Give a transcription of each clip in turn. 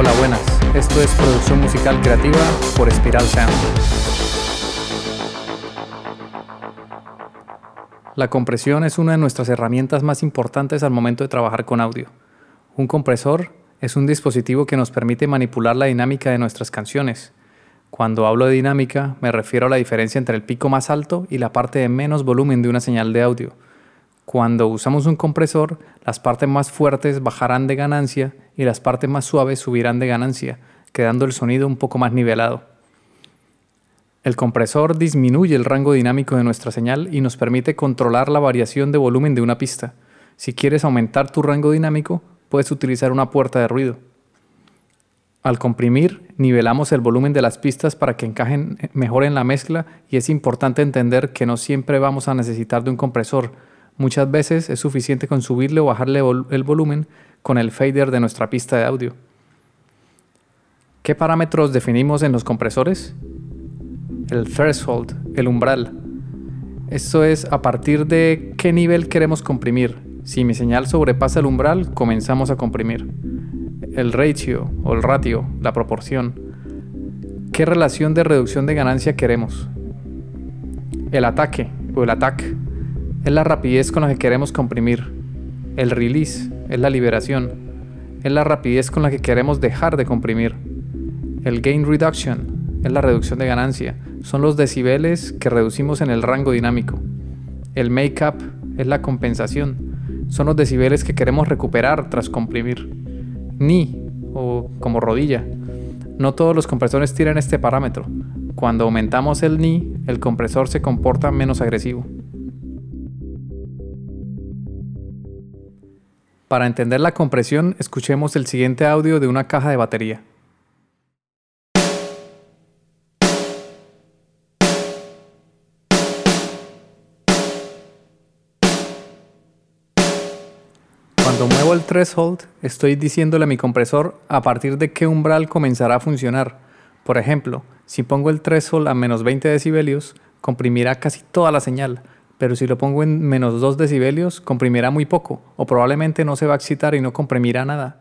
Hola, buenas. Esto es producción musical creativa por Spiral Sound. La compresión es una de nuestras herramientas más importantes al momento de trabajar con audio. Un compresor es un dispositivo que nos permite manipular la dinámica de nuestras canciones. Cuando hablo de dinámica, me refiero a la diferencia entre el pico más alto y la parte de menos volumen de una señal de audio. Cuando usamos un compresor, las partes más fuertes bajarán de ganancia y las partes más suaves subirán de ganancia, quedando el sonido un poco más nivelado. El compresor disminuye el rango dinámico de nuestra señal y nos permite controlar la variación de volumen de una pista. Si quieres aumentar tu rango dinámico, puedes utilizar una puerta de ruido. Al comprimir, nivelamos el volumen de las pistas para que encajen mejor en la mezcla y es importante entender que no siempre vamos a necesitar de un compresor, Muchas veces es suficiente con subirle o bajarle el volumen con el fader de nuestra pista de audio. ¿Qué parámetros definimos en los compresores? El threshold, el umbral. Esto es a partir de qué nivel queremos comprimir. Si mi señal sobrepasa el umbral, comenzamos a comprimir. El ratio o el ratio, la proporción. ¿Qué relación de reducción de ganancia queremos? El ataque o el attack es la rapidez con la que queremos comprimir. El release es la liberación. Es la rapidez con la que queremos dejar de comprimir. El gain reduction es la reducción de ganancia. Son los decibeles que reducimos en el rango dinámico. El make-up es la compensación. Son los decibeles que queremos recuperar tras comprimir. Ni, o como rodilla. No todos los compresores tienen este parámetro. Cuando aumentamos el ni, el compresor se comporta menos agresivo. Para entender la compresión, escuchemos el siguiente audio de una caja de batería. Cuando muevo el threshold, estoy diciéndole a mi compresor a partir de qué umbral comenzará a funcionar. Por ejemplo, si pongo el threshold a menos 20 decibelios, comprimirá casi toda la señal, pero si lo pongo en menos 2 decibelios, comprimirá muy poco, o probablemente no se va a excitar y no comprimirá nada.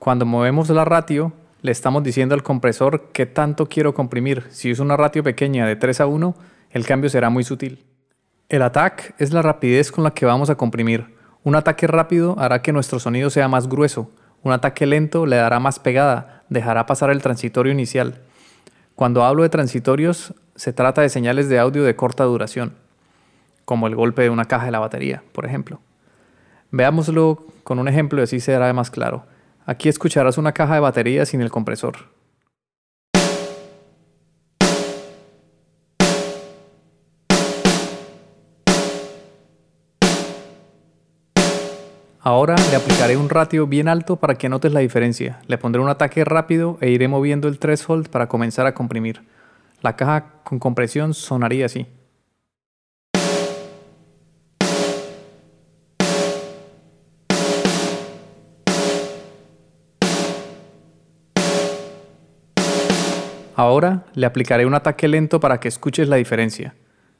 Cuando movemos la ratio, le estamos diciendo al compresor qué tanto quiero comprimir. Si es una ratio pequeña de 3 a 1, el cambio será muy sutil. El attack es la rapidez con la que vamos a comprimir. Un ataque rápido hará que nuestro sonido sea más grueso. Un ataque lento le dará más pegada, dejará pasar el transitorio inicial. Cuando hablo de transitorios, se trata de señales de audio de corta duración como el golpe de una caja de la batería, por ejemplo. Veámoslo con un ejemplo y así será más claro. Aquí escucharás una caja de batería sin el compresor. Ahora le aplicaré un ratio bien alto para que notes la diferencia. Le pondré un ataque rápido e iré moviendo el threshold para comenzar a comprimir. La caja con compresión sonaría así. Ahora le aplicaré un ataque lento para que escuches la diferencia.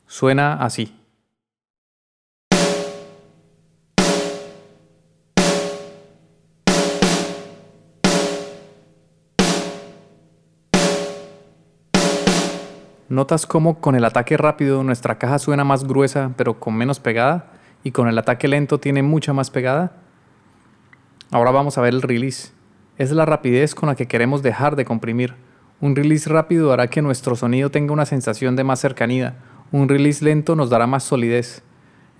Suena así. ¿Notas cómo con el ataque rápido nuestra caja suena más gruesa pero con menos pegada? Y con el ataque lento tiene mucha más pegada? Ahora vamos a ver el release. Es la rapidez con la que queremos dejar de comprimir. Un release rápido hará que nuestro sonido tenga una sensación de más cercanía. Un release lento nos dará más solidez.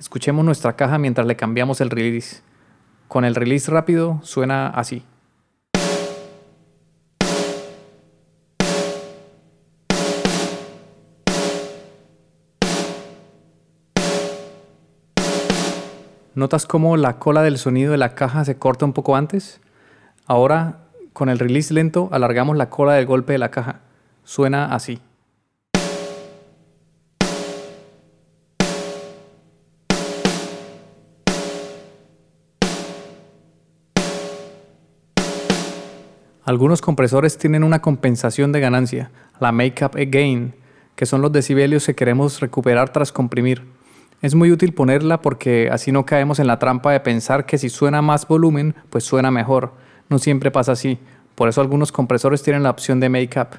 Escuchemos nuestra caja mientras le cambiamos el release. Con el release rápido suena así. ¿Notas cómo la cola del sonido de la caja se corta un poco antes? Ahora con el release lento alargamos la cola del golpe de la caja. Suena así. Algunos compresores tienen una compensación de ganancia, la make up again, que son los decibelios que queremos recuperar tras comprimir. Es muy útil ponerla porque así no caemos en la trampa de pensar que si suena más volumen, pues suena mejor no siempre pasa así. Por eso algunos compresores tienen la opción de Make Up.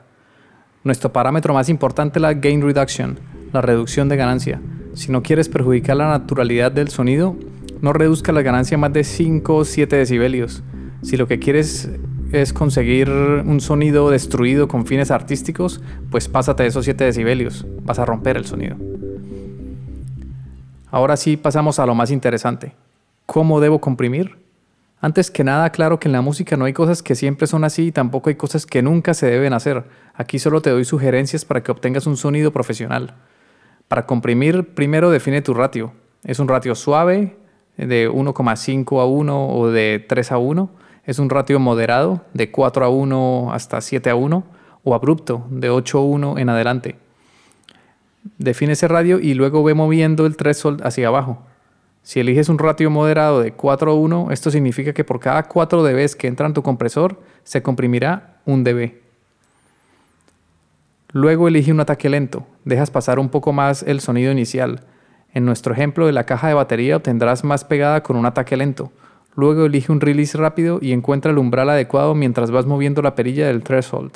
Nuestro parámetro más importante es la Gain Reduction, la reducción de ganancia. Si no quieres perjudicar la naturalidad del sonido, no reduzca la ganancia más de 5 o 7 decibelios. Si lo que quieres es conseguir un sonido destruido con fines artísticos, pues pásate esos 7 decibelios, vas a romper el sonido. Ahora sí pasamos a lo más interesante. ¿Cómo debo comprimir? Antes que nada, claro que en la música no hay cosas que siempre son así y tampoco hay cosas que nunca se deben hacer. Aquí solo te doy sugerencias para que obtengas un sonido profesional. Para comprimir, primero define tu ratio. ¿Es un ratio suave de 1,5 a 1 o de 3 a 1? ¿Es un ratio moderado de 4 a 1 hasta 7 a 1? ¿O abrupto de 8 a 1 en adelante? Define ese radio y luego ve moviendo el threshold hacia abajo. Si eliges un ratio moderado de 4 a 1, esto significa que por cada 4 dB que entra en tu compresor, se comprimirá un dB. Luego elige un ataque lento, dejas pasar un poco más el sonido inicial. En nuestro ejemplo de la caja de batería obtendrás más pegada con un ataque lento. Luego elige un release rápido y encuentra el umbral adecuado mientras vas moviendo la perilla del threshold.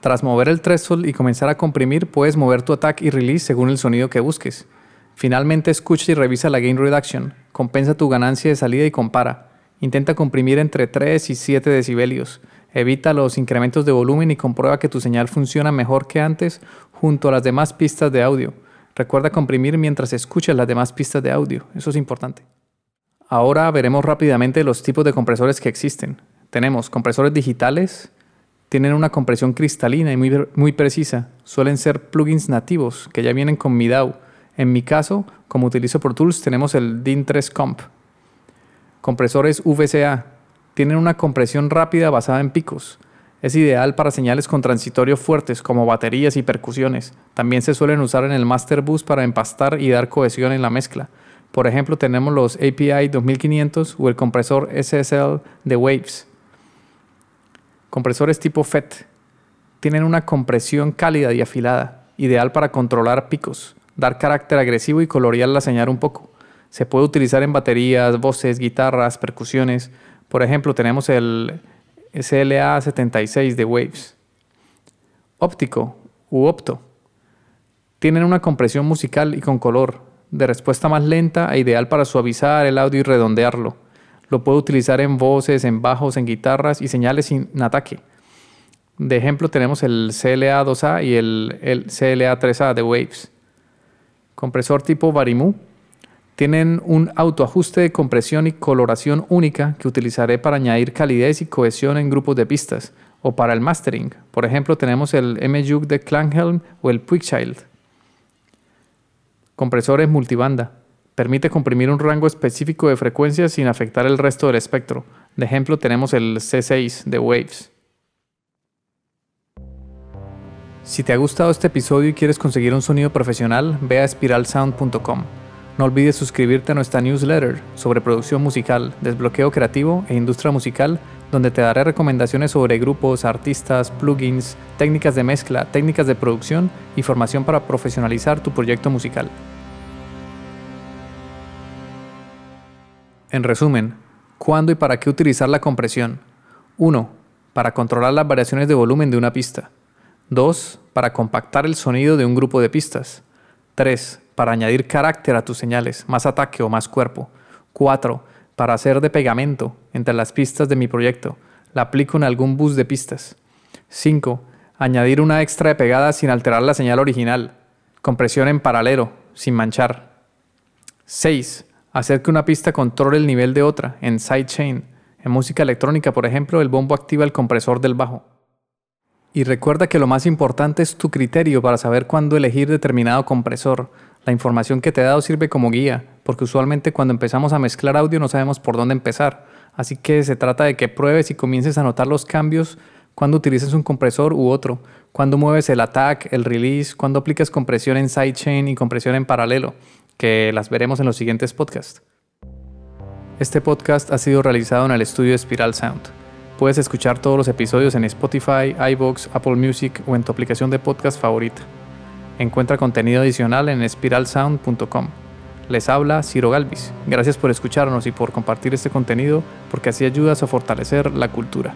Tras mover el threshold y comenzar a comprimir, puedes mover tu attack y release según el sonido que busques. Finalmente escucha y revisa la gain reduction, compensa tu ganancia de salida y compara. Intenta comprimir entre 3 y 7 decibelios. Evita los incrementos de volumen y comprueba que tu señal funciona mejor que antes junto a las demás pistas de audio. Recuerda comprimir mientras escuchas las demás pistas de audio, eso es importante. Ahora veremos rápidamente los tipos de compresores que existen. Tenemos compresores digitales, tienen una compresión cristalina y muy, muy precisa. Suelen ser plugins nativos que ya vienen con mi DAW. En mi caso, como utilizo Pro Tools, tenemos el DIN3 Comp. Compresores VCA. Tienen una compresión rápida basada en picos. Es ideal para señales con transitorio fuertes como baterías y percusiones. También se suelen usar en el Master Bus para empastar y dar cohesión en la mezcla. Por ejemplo, tenemos los API 2500 o el compresor SSL de Waves. Compresores tipo FET tienen una compresión cálida y afilada, ideal para controlar picos, dar carácter agresivo y colorear la señal un poco. Se puede utilizar en baterías, voces, guitarras, percusiones. Por ejemplo, tenemos el SLA76 de Waves. Óptico u opto. Tienen una compresión musical y con color, de respuesta más lenta e ideal para suavizar el audio y redondearlo. Lo puedo utilizar en voces, en bajos, en guitarras y señales sin ataque. De ejemplo tenemos el CLA2A y el, el CLA3A de Waves. Compresor tipo Varimu. Tienen un autoajuste de compresión y coloración única que utilizaré para añadir calidez y cohesión en grupos de pistas o para el mastering. Por ejemplo, tenemos el M-Juke de Klanghelm o el Quickchild. Compresores multibanda. Permite comprimir un rango específico de frecuencias sin afectar el resto del espectro. De ejemplo tenemos el C6 de Waves. Si te ha gustado este episodio y quieres conseguir un sonido profesional, ve a spiralsound.com. No olvides suscribirte a nuestra newsletter sobre producción musical, desbloqueo creativo e industria musical, donde te daré recomendaciones sobre grupos, artistas, plugins, técnicas de mezcla, técnicas de producción y formación para profesionalizar tu proyecto musical. En resumen, ¿cuándo y para qué utilizar la compresión? 1. Para controlar las variaciones de volumen de una pista. 2. Para compactar el sonido de un grupo de pistas. 3. Para añadir carácter a tus señales, más ataque o más cuerpo. 4. Para hacer de pegamento entre las pistas de mi proyecto. La aplico en algún bus de pistas. 5. Añadir una extra de pegada sin alterar la señal original. Compresión en paralelo, sin manchar. 6 hacer que una pista controle el nivel de otra en sidechain. En música electrónica, por ejemplo, el bombo activa el compresor del bajo. Y recuerda que lo más importante es tu criterio para saber cuándo elegir determinado compresor. La información que te he dado sirve como guía, porque usualmente cuando empezamos a mezclar audio no sabemos por dónde empezar. Así que se trata de que pruebes y comiences a notar los cambios cuando utilizas un compresor u otro, cuando mueves el attack, el release, cuando aplicas compresión en sidechain y compresión en paralelo que las veremos en los siguientes podcasts. Este podcast ha sido realizado en el estudio Spiral Sound. Puedes escuchar todos los episodios en Spotify, iBox, Apple Music o en tu aplicación de podcast favorita. Encuentra contenido adicional en spiralsound.com. Les habla Ciro Galvis. Gracias por escucharnos y por compartir este contenido porque así ayudas a fortalecer la cultura.